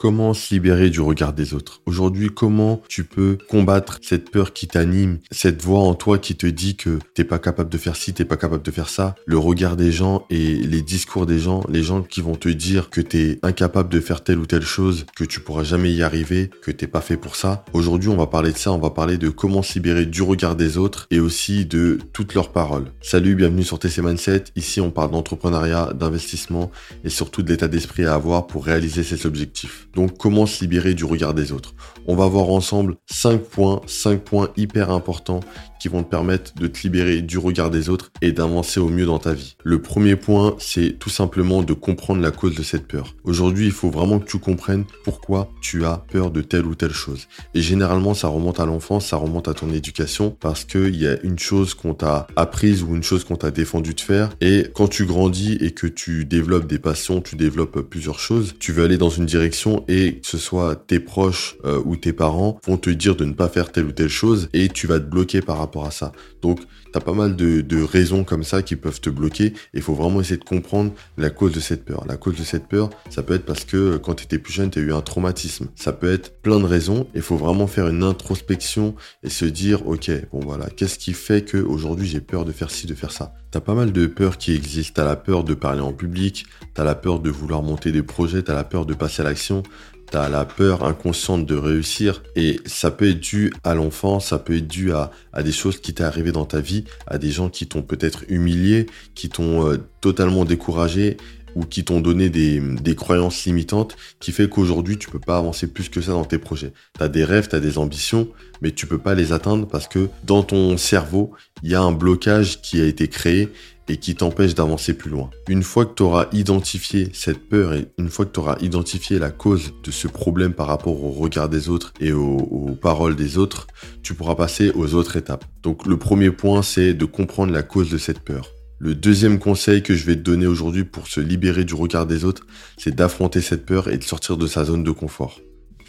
Comment se libérer du regard des autres? Aujourd'hui, comment tu peux combattre cette peur qui t'anime, cette voix en toi qui te dit que t'es pas capable de faire ci, t'es pas capable de faire ça, le regard des gens et les discours des gens, les gens qui vont te dire que t'es incapable de faire telle ou telle chose, que tu pourras jamais y arriver, que t'es pas fait pour ça. Aujourd'hui, on va parler de ça, on va parler de comment se libérer du regard des autres et aussi de toutes leurs paroles. Salut, bienvenue sur TC Mindset. Ici, on parle d'entrepreneuriat, d'investissement et surtout de l'état d'esprit à avoir pour réaliser ses objectifs. Donc comment se libérer du regard des autres? On va voir ensemble 5 points, 5 points hyper importants qui vont te permettre de te libérer du regard des autres et d'avancer au mieux dans ta vie. Le premier point, c'est tout simplement de comprendre la cause de cette peur. Aujourd'hui, il faut vraiment que tu comprennes pourquoi tu as peur de telle ou telle chose. Et généralement, ça remonte à l'enfance, ça remonte à ton éducation parce qu'il y a une chose qu'on t'a apprise ou une chose qu'on t'a défendu de faire. Et quand tu grandis et que tu développes des passions, tu développes plusieurs choses, tu veux aller dans une direction et que ce soit tes proches euh, ou tes parents vont te dire de ne pas faire telle ou telle chose et tu vas te bloquer par rapport à ça. Donc, tu as pas mal de, raisons comme ça qui peuvent te bloquer. Il faut vraiment essayer de comprendre la cause de cette peur. La cause de cette peur, ça peut être parce que euh, quand tu étais plus jeune, tu as eu un traumatisme. Ça peut être plein de raisons. Il faut vraiment faire une introspection et se dire, ok, bon voilà, qu'est-ce qui fait que aujourd'hui j'ai peur de faire ci, de faire ça? T'as pas mal de peurs qui existent. T'as la peur de parler en public, t'as la peur de vouloir monter des projets, t'as la peur de passer à l'action, t'as la peur inconsciente de réussir. Et ça peut être dû à l'enfance, ça peut être dû à, des choses qui t'est arrivé dans ta vie, à des gens qui t'ont peut-être humilié, qui t'ont euh, totalement découragé ou qui t'ont donné des, croyances limitantes qui fait qu'aujourd'hui tu peux pas avancer plus que ça dans tes projets. Tu as des rêves, tu as des ambitions, mais tu peux pas les atteindre parce que dans ton cerveau, il y a un blocage qui a été créé et qui t'empêche d'avancer plus loin. Une fois que tu auras identifié cette peur et une fois que tu auras identifié la cause de ce problème par rapport au regard des autres et aux, paroles des autres, tu pourras passer aux autres étapes. Donc le premier point, c'est de comprendre la cause de cette peur. Le deuxième conseil que je vais te donner aujourd'hui pour se libérer du regard des autres, c'est d'affronter cette peur et de sortir de sa zone de confort.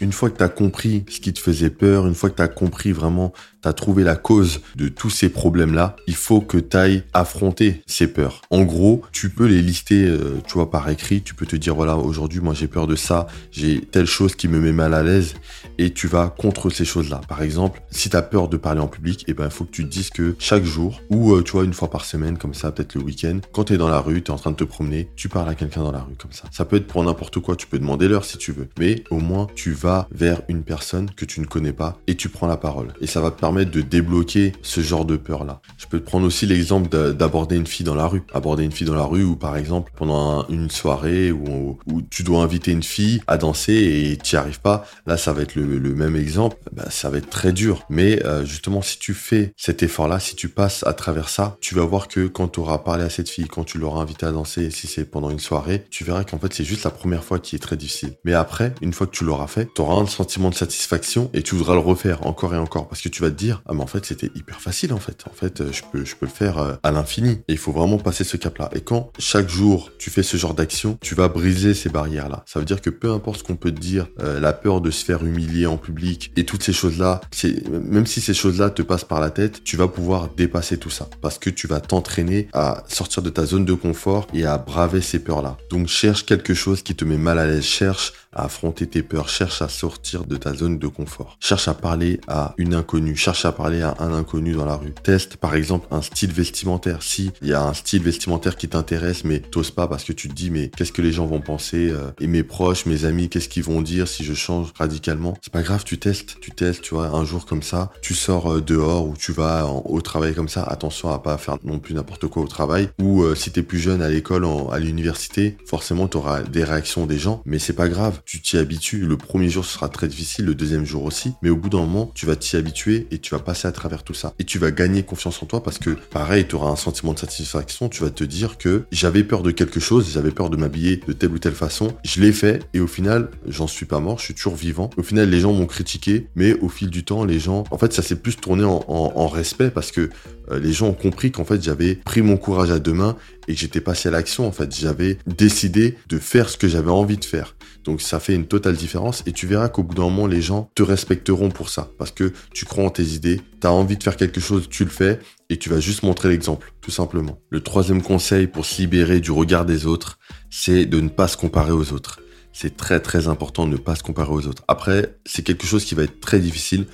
Une fois que tu as compris ce qui te faisait peur, une fois que tu as compris vraiment tu trouvé la cause de tous ces problèmes-là, il faut que tu ailles affronter ces peurs. En gros, tu peux les lister, euh, tu vois, par écrit. Tu peux te dire, voilà, aujourd'hui, moi, j'ai peur de ça, j'ai telle chose qui me met mal à l'aise, et tu vas contre ces choses-là. Par exemple, si tu as peur de parler en public, eh ben, il faut que tu te dises que chaque jour, ou euh, tu vois, une fois par semaine, comme ça, peut-être le week-end, quand tu es dans la rue, tu es en train de te promener, tu parles à quelqu'un dans la rue, comme ça. Ça peut être pour n'importe quoi, tu peux demander l'heure si tu veux, mais au moins, tu vas vers une personne que tu ne connais pas et tu prends la parole. Et ça va te permettre de débloquer ce genre de peur-là. Je peux te prendre aussi l'exemple d'aborder une fille dans la rue. Aborder une fille dans la rue ou par exemple pendant une soirée où, où, tu dois inviter une fille à danser et tu n'y arrives pas. Là, ça va être le, même exemple. Bah, ça va être très dur. Mais euh, justement, si tu fais cet effort-là, si tu passes à travers ça, tu vas voir que quand tu auras parlé à cette fille, quand tu l'auras invitée à danser, si c'est pendant une soirée, tu verras qu'en fait, c'est juste la première fois qui est très difficile. Mais après, une fois que tu l'auras fait, tu auras un sentiment de satisfaction et tu voudras le refaire encore et encore parce que tu vas te ah, en fait, c'était hyper facile, en fait. En fait, je peux, je peux le faire euh, à l'infini. Et il faut vraiment passer ce cap-là. Et quand chaque jour, tu fais ce genre d'action, tu vas briser ces barrières-là. Ça veut dire que peu importe ce qu'on peut te dire, euh, la peur de se faire humilier en public et toutes ces choses-là, c'est, même si ces choses-là te passent par la tête, tu vas pouvoir dépasser tout ça. Parce que tu vas t'entraîner à sortir de ta zone de confort et à braver ces peurs-là. Donc, cherche quelque chose qui te met mal à l'aise. Cherche à affronter tes peurs. Cherche à sortir de ta zone de confort. Cherche à parler à une inconnue. Cherche à parler à un inconnu dans la rue. Teste par exemple un style vestimentaire. Si il y a un style vestimentaire qui t'intéresse mais t'oses pas parce que tu te dis mais qu'est-ce que les gens vont penser euh, et mes proches, mes amis, qu'est-ce qu'ils vont dire si je change radicalement? C'est pas grave, tu testes, tu testes, tu vois, un jour comme ça, tu sors euh, dehors ou tu vas au travail comme ça. Attention à pas faire non plus n'importe quoi au travail. Ou euh, si t'es plus jeune à l'école, à l'université, forcément t'auras des réactions des gens, mais c'est pas grave. Tu t'y habitues. Le premier jour ce sera très difficile, le deuxième jour aussi, mais au bout d'un moment tu vas t'y habituer et tu vas passer à travers tout ça. Et tu vas gagner confiance en toi parce que, pareil, tu auras un sentiment de satisfaction. Tu vas te dire que j'avais peur de quelque chose, j'avais peur de m'habiller de telle ou telle façon. Je l'ai fait et au final, j'en suis pas mort, je suis toujours vivant. Au final, les gens m'ont critiqué, mais au fil du temps, les gens, en fait, ça s'est plus tourné en, respect parce que les gens ont compris qu'en fait, j'avais pris mon courage à deux mains et que j'étais passé à l'action. En fait, j'avais décidé de faire ce que j'avais envie de faire. Donc ça fait une totale différence et tu verras qu'au bout d'un moment, les gens te respecteront pour ça parce que tu crois en tes idées, tu as envie de faire quelque chose, tu le fais et tu vas juste montrer l'exemple, tout simplement. Le troisième conseil pour se libérer du regard des autres, c'est de ne pas se comparer aux autres. c'est très très important de ne pas se comparer aux autres. Après, c'est quelque chose qui va être très difficile.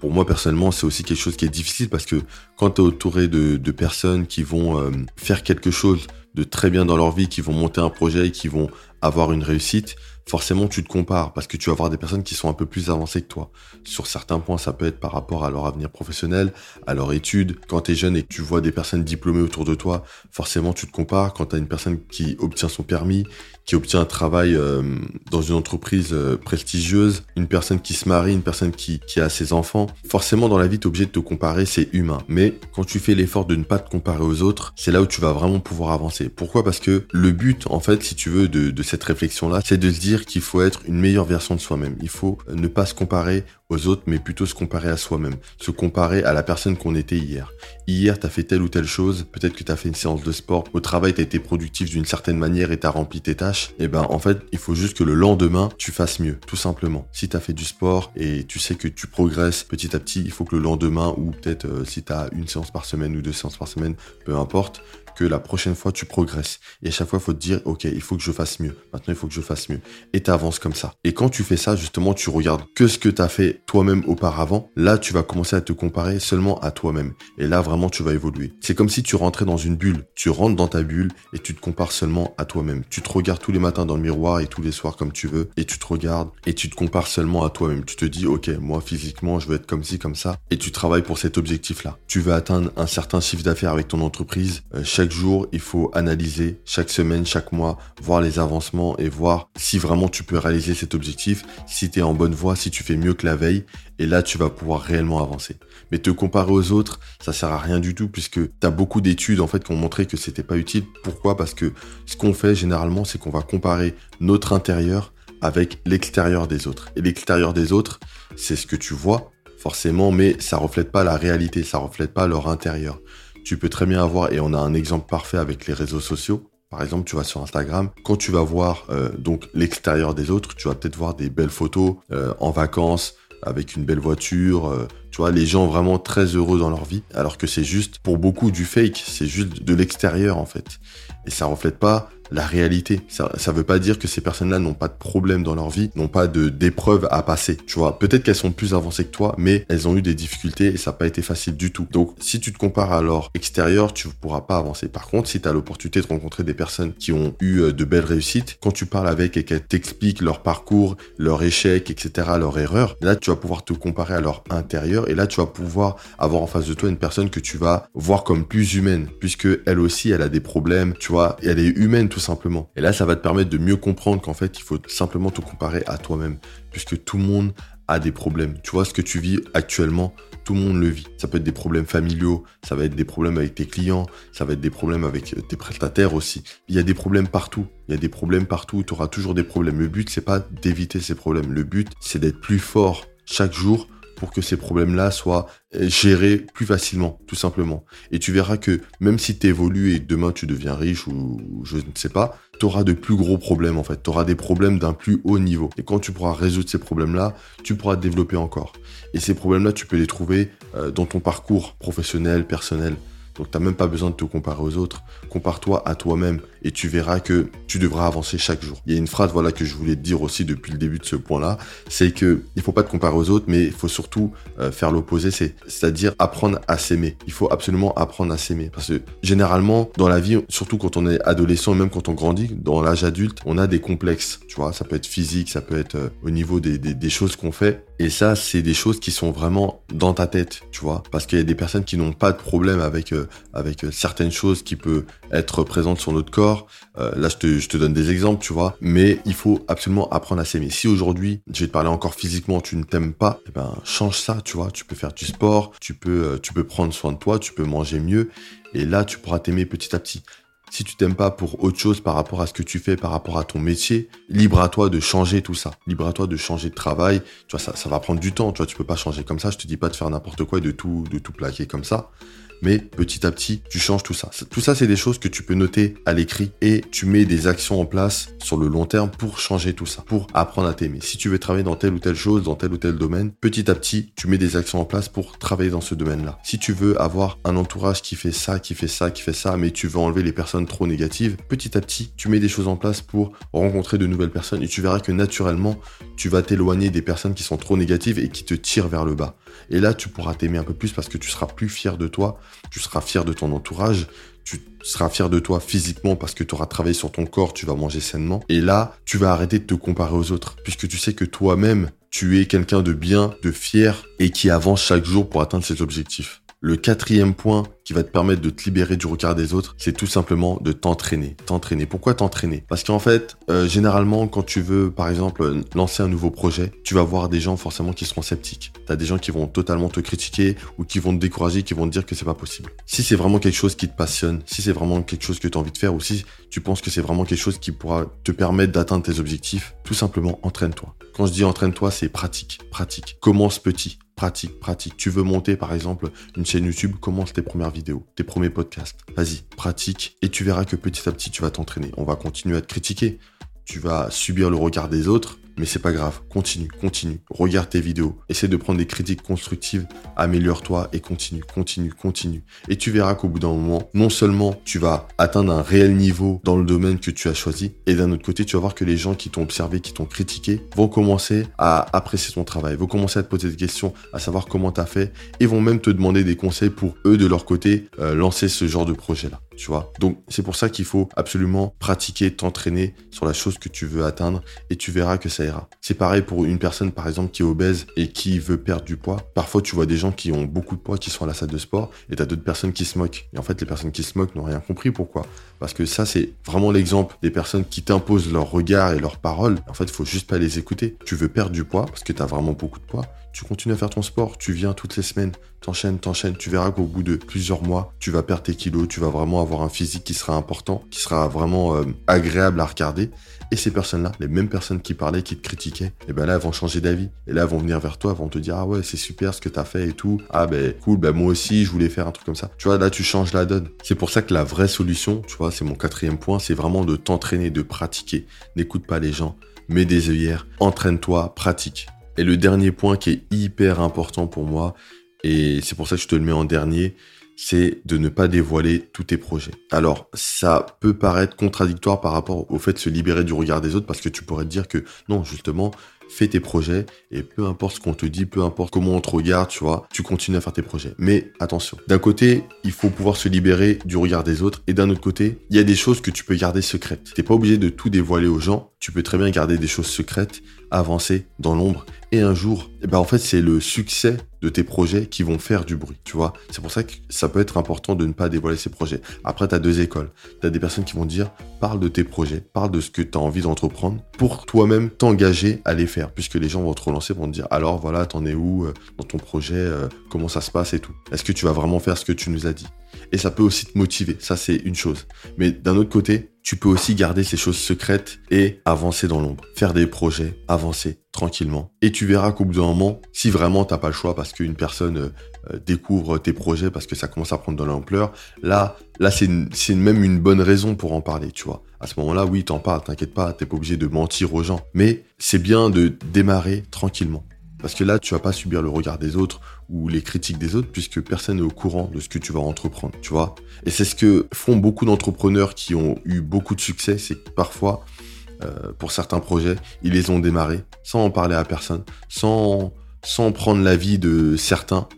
Pour moi personnellement, c'est aussi quelque chose qui est difficile parce que quand tu es entouré de, personnes qui vont euh, faire quelque chose de très bien dans leur vie, qui vont monter un projet, qui vont avoir une réussite, forcément tu te compares parce que tu vas avoir des personnes qui sont un peu plus avancées que toi. Sur certains points, ça peut être par rapport à leur avenir professionnel, à leur étude. Quand tu es jeune et que tu vois des personnes diplômées autour de toi, forcément tu te compares. Quand tu as une personne qui obtient son permis, qui obtient un travail euh, dans une entreprise euh, prestigieuse, une personne qui se marie, une personne qui, a ses enfants. Forcément, dans la vie, tu es obligé de te comparer, c'est humain. Mais quand tu fais l'effort de ne pas te comparer aux autres, c'est là où tu vas vraiment pouvoir avancer. Pourquoi? Parce que le but, en fait, si tu veux, de, de cette réflexion-là, c'est de se dire qu'il faut être une meilleure version de soi-même. Il faut ne pas se comparer aux autres, mais plutôt se comparer à soi-même, se comparer à la personne qu'on était hier. Hier, tu as fait telle ou telle chose, peut-être que tu as fait une séance de sport, au travail, tu as été productif d'une certaine manière et tu as rempli tes tâches. Et eh ben en fait, il faut juste que le lendemain, tu fasses mieux, tout simplement. Si tu as fait du sport et tu sais que tu progresses petit à petit, il faut que le lendemain, ou peut-être euh, si tu as une séance par semaine ou deux séances par semaine, peu importe, que la prochaine fois tu progresses. Et à chaque fois, faut te dire, ok, il faut que je fasse mieux. Maintenant, il faut que je fasse mieux. Et tu avances comme ça. Et quand tu fais ça, justement, tu regardes que ce que tu as fait toi-même auparavant. Là, tu vas commencer à te comparer seulement à toi-même. Et là, vraiment, tu vas évoluer. C'est comme si tu rentrais dans une bulle. Tu rentres dans ta bulle et tu te compares seulement à toi-même. Tu te regardes tous les matins dans le miroir et tous les soirs comme tu veux. Et tu te regardes et tu te compares seulement à toi-même. Tu te dis, ok, moi, physiquement, je veux être comme ci, comme ça. Et tu travailles pour cet objectif-là. Tu veux atteindre un certain chiffre d'affaires avec ton entreprise. Euh, chaque jour, il faut analyser chaque semaine, chaque mois, voir les avancements et voir si vraiment tu peux réaliser cet objectif, si tu es en bonne voie, si tu fais mieux que la veille. Et là, tu vas pouvoir réellement avancer. Mais te comparer aux autres, ça sert à rien du tout puisque tu as beaucoup d'études en fait qui ont montré que c'était pas utile. Pourquoi? Parce que ce qu'on fait généralement, c'est qu'on va comparer notre intérieur avec l'extérieur des autres. Et l'extérieur des autres, c'est ce que tu vois forcément, mais ça reflète pas la réalité, ça reflète pas leur intérieur tu peux très bien avoir, et on a un exemple parfait avec les réseaux sociaux. Par exemple, tu vas sur Instagram, quand tu vas voir euh, donc l'extérieur des autres, tu vas peut-être voir des belles photos euh, en vacances avec une belle voiture, euh, tu vois, les gens vraiment très heureux dans leur vie, alors que c'est juste pour beaucoup du fake, c'est juste de l'extérieur en fait, et ça reflète pas la réalité. Ça ne veut pas dire que ces personnes-là n'ont pas de problème dans leur vie, n'ont pas de d'épreuves à passer. Tu vois, peut-être qu'elles sont plus avancées que toi, mais elles ont eu des difficultés et ça n'a pas été facile du tout. Donc, si tu te compares à leur extérieur, tu ne pourras pas avancer. Par contre, si tu as l'opportunité de rencontrer des personnes qui ont eu euh, de belles réussites, quand tu parles avec et qu'elles t'expliquent leur parcours, leur échec, etc., leur erreur, là, tu vas pouvoir te comparer à leur intérieur et là, tu vas pouvoir avoir en face de toi une personne que tu vas voir comme plus humaine, puisque elle aussi, elle a des problèmes, tu vois, elle est humaine simplement. Et là, ça va te permettre de mieux comprendre qu'en fait, il faut simplement te comparer à toi-même, puisque tout le monde a des problèmes. Tu vois, ce que tu vis actuellement, tout le monde le vit. Ça peut être des problèmes familiaux, ça va être des problèmes avec tes clients, ça va être des problèmes avec tes prestataires aussi. Il y a des problèmes partout. Il y a des problèmes partout. Tu auras toujours des problèmes. Le but, c'est pas d'éviter ces problèmes. Le but, c'est d'être plus fort chaque jour pour que ces problèmes-là soient euh, gérés plus facilement, tout simplement. Et tu verras que même si tu évolues et demain tu deviens riche ou je ne sais pas, tu auras de plus gros problèmes en fait. Tu auras des problèmes d'un plus haut niveau. Et quand tu pourras résoudre ces problèmes-là, tu pourras te développer encore. Et ces problèmes-là, tu peux les trouver euh, dans ton parcours professionnel, personnel. Donc t'as même pas besoin de te comparer aux autres. Compare-toi à toi-même et tu verras que tu devras avancer chaque jour. Il y a une phrase voilà que je voulais te dire aussi depuis le début de ce point-là, c'est que il faut pas te comparer aux autres, mais il faut surtout euh, faire l'opposé, c'est c'est-à-dire apprendre à s'aimer. Il faut absolument apprendre à s'aimer parce que généralement dans la vie, surtout quand on est adolescent même quand on grandit, dans l'âge adulte, on a des complexes. Tu vois, ça peut être physique, ça peut être euh, au niveau des, des, choses qu'on fait. Et ça, c'est des choses qui sont vraiment dans ta tête, tu vois, parce qu'il y a des personnes qui n'ont pas de problème avec euh, avec certaines choses qui peuvent être présentes sur notre corps. Euh, là, je te, donne des exemples, tu vois. Mais il faut absolument apprendre à s'aimer. Si aujourd'hui, je vais te parler encore physiquement, tu ne t'aimes pas, eh ben, change ça, tu vois. Tu peux faire du sport, tu peux, euh, tu peux prendre soin de toi, tu peux manger mieux. Et là, tu pourras t'aimer petit à petit. Si tu t'aimes pas pour autre chose par rapport à ce que tu fais, par rapport à ton métier, libre à toi de changer tout ça. Libre à toi de changer de travail. Tu vois, ça, ça va prendre du temps. Tu vois, tu peux pas changer comme ça. Je te dis pas de faire n'importe quoi et de tout, de tout plaquer comme ça mais petit à petit, tu changes tout ça. Tout ça, c'est des choses que tu peux noter à l'écrit et tu mets des actions en place sur le long terme pour changer tout ça, pour apprendre à t'aimer. Si tu veux travailler dans telle ou telle chose, dans tel ou tel domaine, petit à petit, tu mets des actions en place pour travailler dans ce domaine-là. Si tu veux avoir un entourage qui fait ça, qui fait ça, qui fait ça, mais tu veux enlever les personnes trop négatives, petit à petit, tu mets des choses en place pour rencontrer de nouvelles personnes et tu verras que naturellement, tu vas t'éloigner des personnes qui sont trop négatives et qui te tirent vers le bas. Et là, tu pourras t'aimer un peu plus parce que tu seras plus fier de toi, tu seras fier de ton entourage, tu seras fier de toi physiquement parce que tu auras travaillé sur ton corps, tu vas manger sainement. Et là, tu vas arrêter de te comparer aux autres puisque tu sais que toi-même, tu es quelqu'un de bien, de fier et qui avance chaque jour pour atteindre ses objectifs. Le quatrième point qui va te permettre de te libérer du regard des autres, c'est tout simplement de t'entraîner. T'entraîner. Pourquoi t'entraîner? Parce qu'en fait, euh, généralement, quand tu veux, par exemple, lancer un nouveau projet, tu vas voir des gens forcément qui seront sceptiques. T'as des gens qui vont totalement te critiquer ou qui vont te décourager, qui vont te dire que c'est pas possible. Si c'est vraiment quelque chose qui te passionne, si c'est vraiment quelque chose que tu as envie de faire ou si tu penses que c'est vraiment quelque chose qui pourra te permettre d'atteindre tes objectifs, tout simplement entraîne-toi. Quand je dis entraîne-toi, c'est pratique, pratique. Commence petit pratique, pratique. Tu veux monter par exemple une chaîne YouTube, commence tes premières vidéos, tes premiers podcasts. Vas-y, pratique et tu verras que petit à petit tu vas t'entraîner. On va continuer à te critiquer. Tu vas subir le regard des autres, mais c'est pas grave, continue, continue, regarde tes vidéos, essaie de prendre des critiques constructives, améliore-toi et continue, continue, continue. Et tu verras qu'au bout d'un moment, non seulement tu vas atteindre un réel niveau dans le domaine que tu as choisi, et d'un autre côté, tu vas voir que les gens qui t'ont observé, qui t'ont critiqué, vont commencer à apprécier ton travail, vont commencer à te poser des questions, à savoir comment tu as fait, et vont même te demander des conseils pour eux, de leur côté, euh, lancer ce genre de projet-là tu vois. Donc c'est pour ça qu'il faut absolument pratiquer, t'entraîner sur la chose que tu veux atteindre et tu verras que ça ira. C'est pareil pour une personne par exemple qui est obèse et qui veut perdre du poids. Parfois tu vois des gens qui ont beaucoup de poids qui sont à la salle de sport et t'as d'autres personnes qui se moquent. Et en fait les personnes qui se moquent n'ont rien compris pourquoi? Parce que ça c'est vraiment l'exemple des personnes qui t'imposent leur regard et leurs paroles. En fait il faut juste pas les écouter. Tu veux perdre du poids parce que t'as vraiment beaucoup de poids tu continues à faire ton sport, tu viens toutes les semaines, t'enchaînes, t'enchaînes, tu verras qu'au bout de plusieurs mois, tu vas perdre tes kilos, tu vas vraiment avoir un physique qui sera important, qui sera vraiment euh, agréable à regarder. Et ces personnes-là, les mêmes personnes qui parlaient, qui te critiquaient, et eh ben là, elles vont changer d'avis. Et là, elles vont venir vers toi, vont te dire, ah ouais, c'est super ce que t'as fait et tout. Ah ben, cool, ben moi aussi, je voulais faire un truc comme ça. Tu vois, là, tu changes la donne. C'est pour ça que la vraie solution, tu vois, c'est mon quatrième point, c'est vraiment de t'entraîner, de pratiquer. N'écoute pas les gens, mets des œillères, entraîne-toi, pratique. Et le dernier point qui est hyper important pour moi, et c'est pour ça que je te le mets en dernier, c'est de ne pas dévoiler tous tes projets. Alors, ça peut paraître contradictoire par rapport au fait de se libérer du regard des autres, parce que tu pourrais te dire que non, justement, fais tes projets et peu importe ce qu'on te dit, peu importe comment on te regarde, tu vois, tu continues à faire tes projets. Mais attention, d'un côté, il faut pouvoir se libérer du regard des autres et d'un autre côté, il y a des choses que tu peux garder secrètes. T'es pas obligé de tout dévoiler aux gens, tu peux très bien garder des choses secrètes, avancer dans l'ombre et un jour, eh ben en fait, c'est le succès de tes projets qui vont faire du bruit, tu vois. C'est pour ça que ça peut être important de ne pas dévoiler ces projets. Après, tu as deux écoles. Tu as des personnes qui vont dire, parle de tes projets, parle de ce que tu as envie d'entreprendre pour toi-même t'engager à les faire, puisque les gens vont te relancer, vont te dire, alors voilà, t'en es où euh, dans ton projet, euh, comment ça se passe et tout. Est-ce que tu vas vraiment faire ce que tu nous as dit? Et ça peut aussi te motiver, ça c'est une chose. Mais d'un autre côté, tu peux aussi garder ces choses secrètes et avancer dans l'ombre. Faire des projets, avancer tranquillement. Et tu verras qu'au bout d'un moment, si vraiment t'as pas le choix parce qu'une personne euh, découvre tes projets parce que ça commence à prendre de l'ampleur, là, là c'est même une bonne raison pour en parler, tu vois. À ce moment-là, oui, t'en parles, t'inquiète pas, t'es pas obligé de mentir aux gens. Mais c'est bien de démarrer tranquillement. Parce que là, tu vas pas subir le regard des autres ou les critiques des autres puisque personne n'est au courant de ce que tu vas entreprendre, tu vois. Et c'est ce que font beaucoup d'entrepreneurs qui ont eu beaucoup de succès, c'est que parfois, euh, pour certains projets, ils les ont démarrés sans en parler à personne, sans, sans prendre l'avis de certains.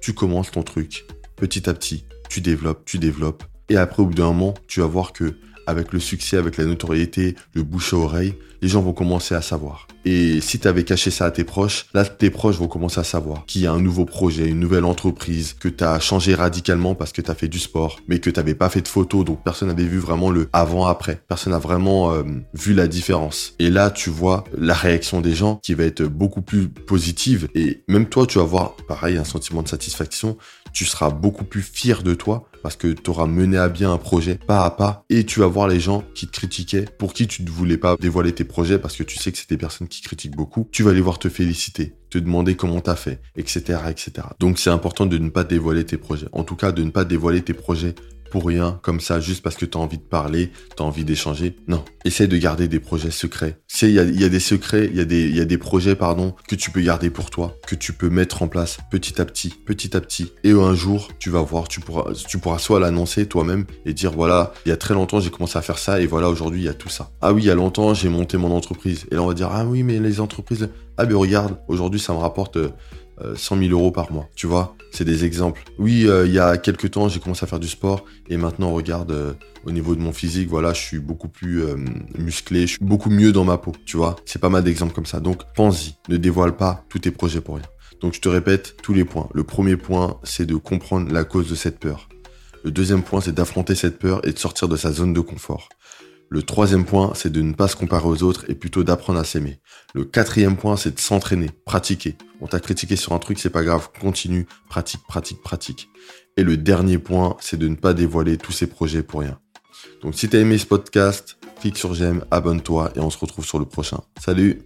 Tu commences ton truc petit à petit, tu développes, tu développes. Et après, au bout d'un moment, tu vas voir que avec le succès, avec la notoriété, le bouche à oreille, les gens vont commencer à savoir. Et si tu avais caché ça à tes proches, là, tes proches vont commencer à savoir qu'il y a un nouveau projet, une nouvelle entreprise, que tu as changé radicalement parce que tu as fait du sport, mais que tu n'avais pas fait de photos, donc personne n'avait vu vraiment le avant-après. Personne n'a vraiment euh, vu la différence. Et là, tu vois la réaction des gens qui va être beaucoup plus positive. Et même toi, tu vas avoir, pareil, un sentiment de satisfaction. Tu seras beaucoup plus fier de toi parce que tu auras mené à bien un projet pas à pas et tu vas voir les gens qui te critiquaient, pour qui tu ne voulais pas dévoiler tes projets parce que tu sais que c'est des personnes qui critiquent beaucoup. Tu vas les voir te féliciter, te demander comment t'as fait, etc., etc. Donc c'est important de ne pas dévoiler tes projets. En tout cas, de ne pas dévoiler tes projets pour rien, comme ça, juste parce que tu as envie de parler, tu as envie d'échanger. Non, essaye de garder des projets secrets. il y a, des secrets, il y, a des, y a des projets, pardon, que tu peux garder pour toi, que tu peux mettre en place petit à petit, petit à petit. Et un jour, tu vas voir, tu pourras, tu pourras soit l'annoncer toi-même et dire, voilà, il y a très longtemps, j'ai commencé à faire ça et voilà, aujourd'hui, il y a tout ça. Ah oui, il y a longtemps, j'ai monté mon entreprise. Et là, on va dire, ah oui, mais les entreprises, ah ben regarde, aujourd'hui, ça me rapporte 100 euh, 000 euros par mois. Tu vois, c'est des exemples. Oui, euh, il y a quelques temps, j'ai commencé à faire du sport et maintenant, regarde, euh, au niveau de mon physique, voilà, je suis beaucoup plus musclé, je suis beaucoup mieux dans ma peau. Tu vois, c'est pas mal d'exemples comme ça. Donc, pense-y, ne dévoile pas tous tes projets pour rien. Donc, je te répète tous les points. Le premier point, c'est de comprendre la cause de cette peur. Le deuxième point, c'est d'affronter cette peur et de sortir de sa zone de confort. Le troisième point, c'est de ne pas se comparer aux autres et plutôt d'apprendre à s'aimer. Le quatrième point, c'est de s'entraîner, pratiquer. On t'a critiqué sur un truc, c'est pas grave, continue, pratique, pratique, pratique. Et le dernier point, c'est de ne pas dévoiler tous ces projets pour rien. Donc si t'as aimé ce podcast, clique sur j'aime, abonne-toi et on se retrouve sur le prochain. Salut